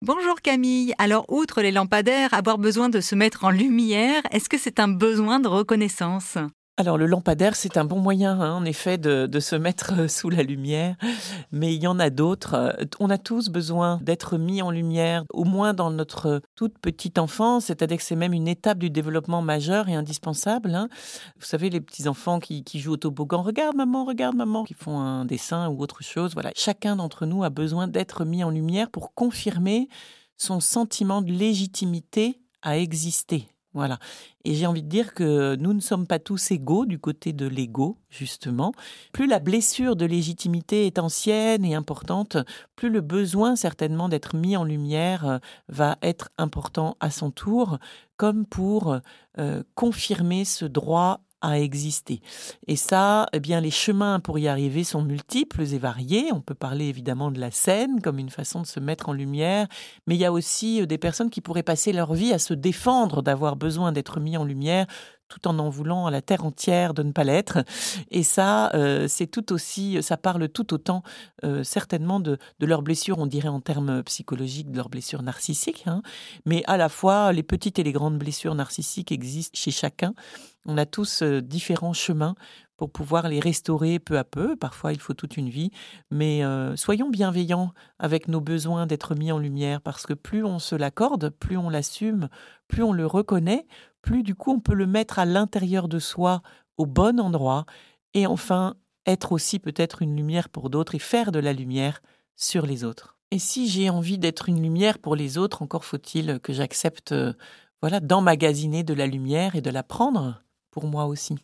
Bonjour Camille. Alors, outre les lampadaires, avoir besoin de se mettre en lumière, est-ce que c'est un besoin de reconnaissance? Alors le lampadaire, c'est un bon moyen, hein, en effet, de, se mettre euh, sous la lumière, mais il y en a d'autres. Euh, on a tous besoin d'être mis en lumière, au moins dans notre toute petite enfance, c'est-à-dire que c'est même une étape du développement majeur et indispensable. Hein. Vous savez, les petits-enfants qui, jouent au toboggan, regarde maman, regarde maman, qui font un dessin ou autre chose. Voilà, chacun d'entre nous a besoin d'être mis en lumière pour confirmer son sentiment de légitimité à exister. Voilà. Et j'ai envie de dire que nous ne sommes pas tous égaux du côté de l'ego, justement. Plus la blessure de légitimité est ancienne et importante, plus le besoin certainement d'être mis en lumière euh, va être important à son tour, comme pour euh, confirmer ce droit à exister. Et ça, eh bien, les chemins pour y arriver sont multiples et variés. On peut parler évidemment de la scène comme une façon de se mettre en lumière, mais il y a aussi euh, des personnes qui pourraient passer leur vie à se défendre d'avoir besoin d'être mis en lumière tout en en voulant à la terre entière de ne pas l'être. Et ça, euh, c'est tout aussi, ça parle tout autant euh, certainement de, de leurs blessures, on dirait en termes psychologiques, de leurs blessures narcissiques, hein. mais à la fois les petites et les grandes blessures narcissiques existent chez chacun. On a tous euh, différents chemins pour pouvoir les restaurer peu à peu. Parfois, il faut toute une vie, mais soyons bienveillants avec nos besoins d'être mis en lumière, parce que plus on se l'accorde, plus on l'assume, plus on le reconnaît, plus du coup on peut le mettre à l'intérieur de soi au bon endroit et enfin être aussi peut-être une lumière pour d'autres et faire de la lumière sur les autres. Et si j'ai envie d'être une lumière pour les autres, encore faut-il que j'accepte euh, voilà d'emmagasiner de la lumière et de la prendre pour moi aussi.